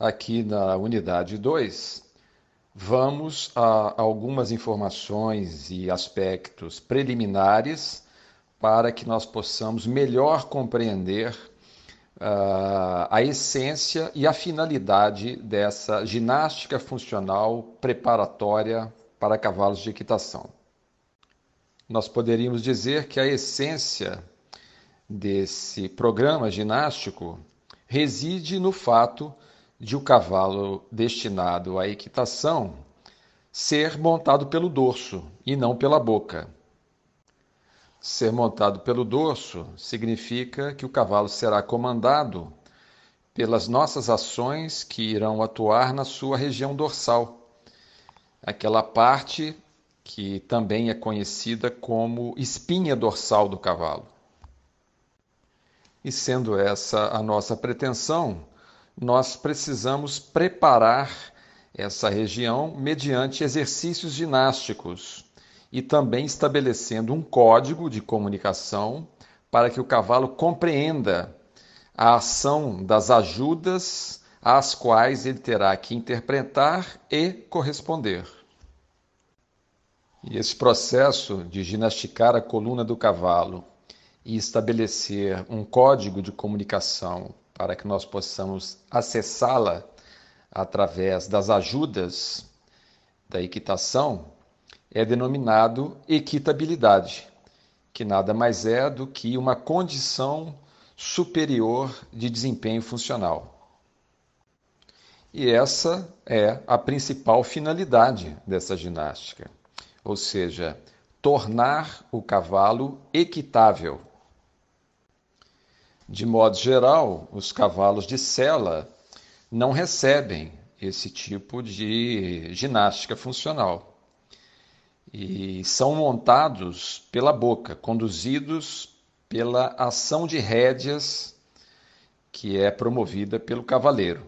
Aqui na unidade 2, vamos a algumas informações e aspectos preliminares para que nós possamos melhor compreender uh, a essência e a finalidade dessa ginástica funcional preparatória para cavalos de equitação. Nós poderíamos dizer que a essência desse programa ginástico reside no fato de o cavalo destinado à equitação ser montado pelo dorso e não pela boca. Ser montado pelo dorso significa que o cavalo será comandado pelas nossas ações que irão atuar na sua região dorsal, aquela parte que também é conhecida como espinha dorsal do cavalo. E sendo essa a nossa pretensão, nós precisamos preparar essa região mediante exercícios ginásticos e também estabelecendo um código de comunicação para que o cavalo compreenda a ação das ajudas às quais ele terá que interpretar e corresponder. E esse processo de ginasticar a coluna do cavalo e estabelecer um código de comunicação para que nós possamos acessá-la através das ajudas da equitação, é denominado equitabilidade, que nada mais é do que uma condição superior de desempenho funcional. E essa é a principal finalidade dessa ginástica, ou seja, tornar o cavalo equitável de modo geral, os cavalos de sela não recebem esse tipo de ginástica funcional e são montados pela boca, conduzidos pela ação de rédeas que é promovida pelo cavaleiro.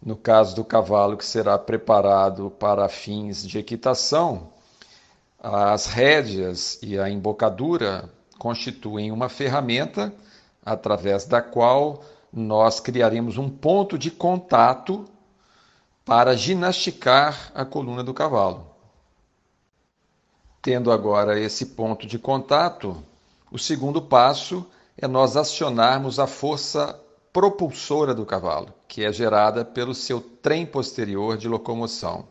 No caso do cavalo que será preparado para fins de equitação, as rédeas e a embocadura constituem uma ferramenta através da qual nós criaremos um ponto de contato para ginasticar a coluna do cavalo. Tendo agora esse ponto de contato, o segundo passo é nós acionarmos a força propulsora do cavalo, que é gerada pelo seu trem posterior de locomoção.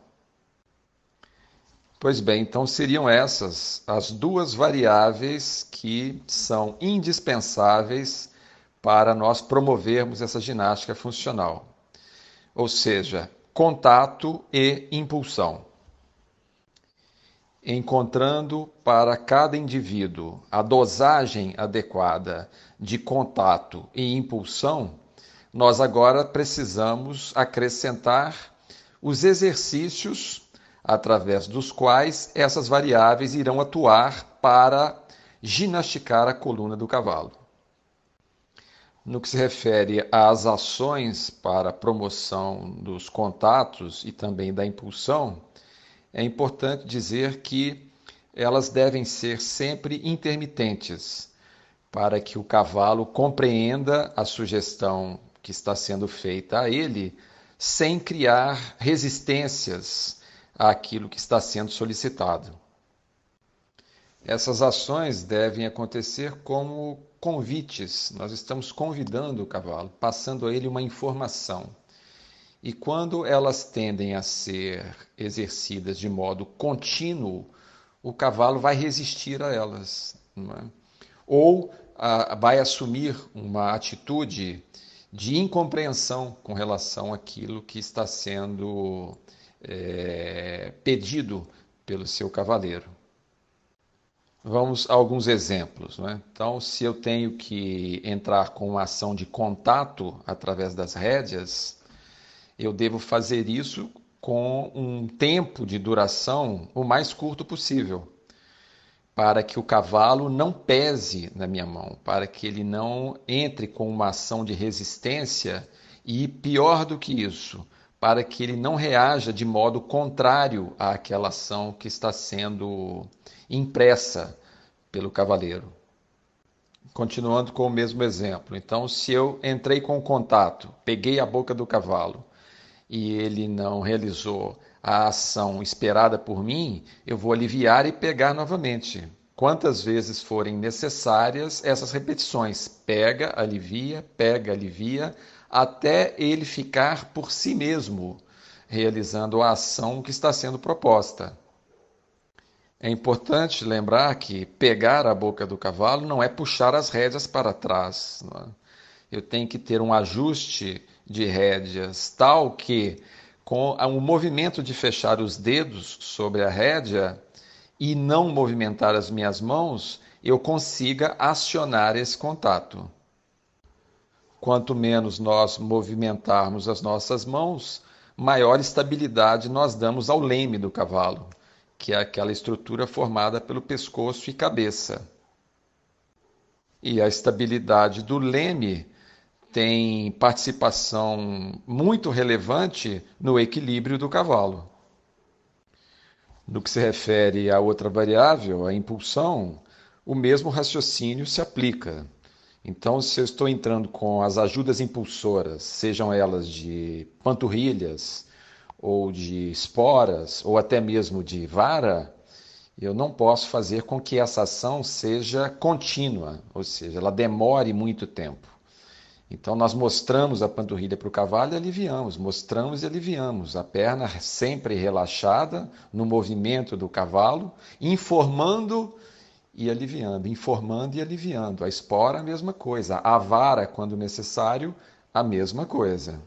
Pois bem, então seriam essas as duas variáveis que são indispensáveis para nós promovermos essa ginástica funcional. Ou seja, contato e impulsão. Encontrando para cada indivíduo a dosagem adequada de contato e impulsão, nós agora precisamos acrescentar os exercícios através dos quais essas variáveis irão atuar para ginasticar a coluna do cavalo. No que se refere às ações para promoção dos contatos e também da impulsão, é importante dizer que elas devem ser sempre intermitentes, para que o cavalo compreenda a sugestão que está sendo feita a ele, sem criar resistências àquilo que está sendo solicitado. Essas ações devem acontecer como convites. Nós estamos convidando o cavalo, passando a ele uma informação. E quando elas tendem a ser exercidas de modo contínuo, o cavalo vai resistir a elas. É? Ou a, vai assumir uma atitude de incompreensão com relação àquilo que está sendo é, pedido pelo seu cavaleiro. Vamos a alguns exemplos. Né? Então, se eu tenho que entrar com uma ação de contato através das rédeas, eu devo fazer isso com um tempo de duração o mais curto possível, para que o cavalo não pese na minha mão, para que ele não entre com uma ação de resistência e, pior do que isso, para que ele não reaja de modo contrário àquela ação que está sendo impressa pelo cavaleiro. continuando com o mesmo exemplo. Então, se eu entrei com contato, peguei a boca do cavalo e ele não realizou a ação esperada por mim, eu vou aliviar e pegar novamente. Quantas vezes forem necessárias essas repetições. Pega, alivia, pega, alivia, até ele ficar por si mesmo realizando a ação que está sendo proposta. É importante lembrar que pegar a boca do cavalo não é puxar as rédeas para trás. É? Eu tenho que ter um ajuste de rédeas tal que, com o movimento de fechar os dedos sobre a rédea e não movimentar as minhas mãos, eu consiga acionar esse contato. Quanto menos nós movimentarmos as nossas mãos, maior estabilidade nós damos ao leme do cavalo que é aquela estrutura formada pelo pescoço e cabeça. E a estabilidade do leme tem participação muito relevante no equilíbrio do cavalo. No que se refere à outra variável, a impulsão, o mesmo raciocínio se aplica. Então, se eu estou entrando com as ajudas impulsoras, sejam elas de panturrilhas, ou de esporas, ou até mesmo de vara, eu não posso fazer com que essa ação seja contínua, ou seja, ela demore muito tempo. Então, nós mostramos a panturrilha para o cavalo e aliviamos, mostramos e aliviamos. A perna sempre relaxada no movimento do cavalo, informando e aliviando, informando e aliviando. A espora, a mesma coisa. A vara, quando necessário, a mesma coisa.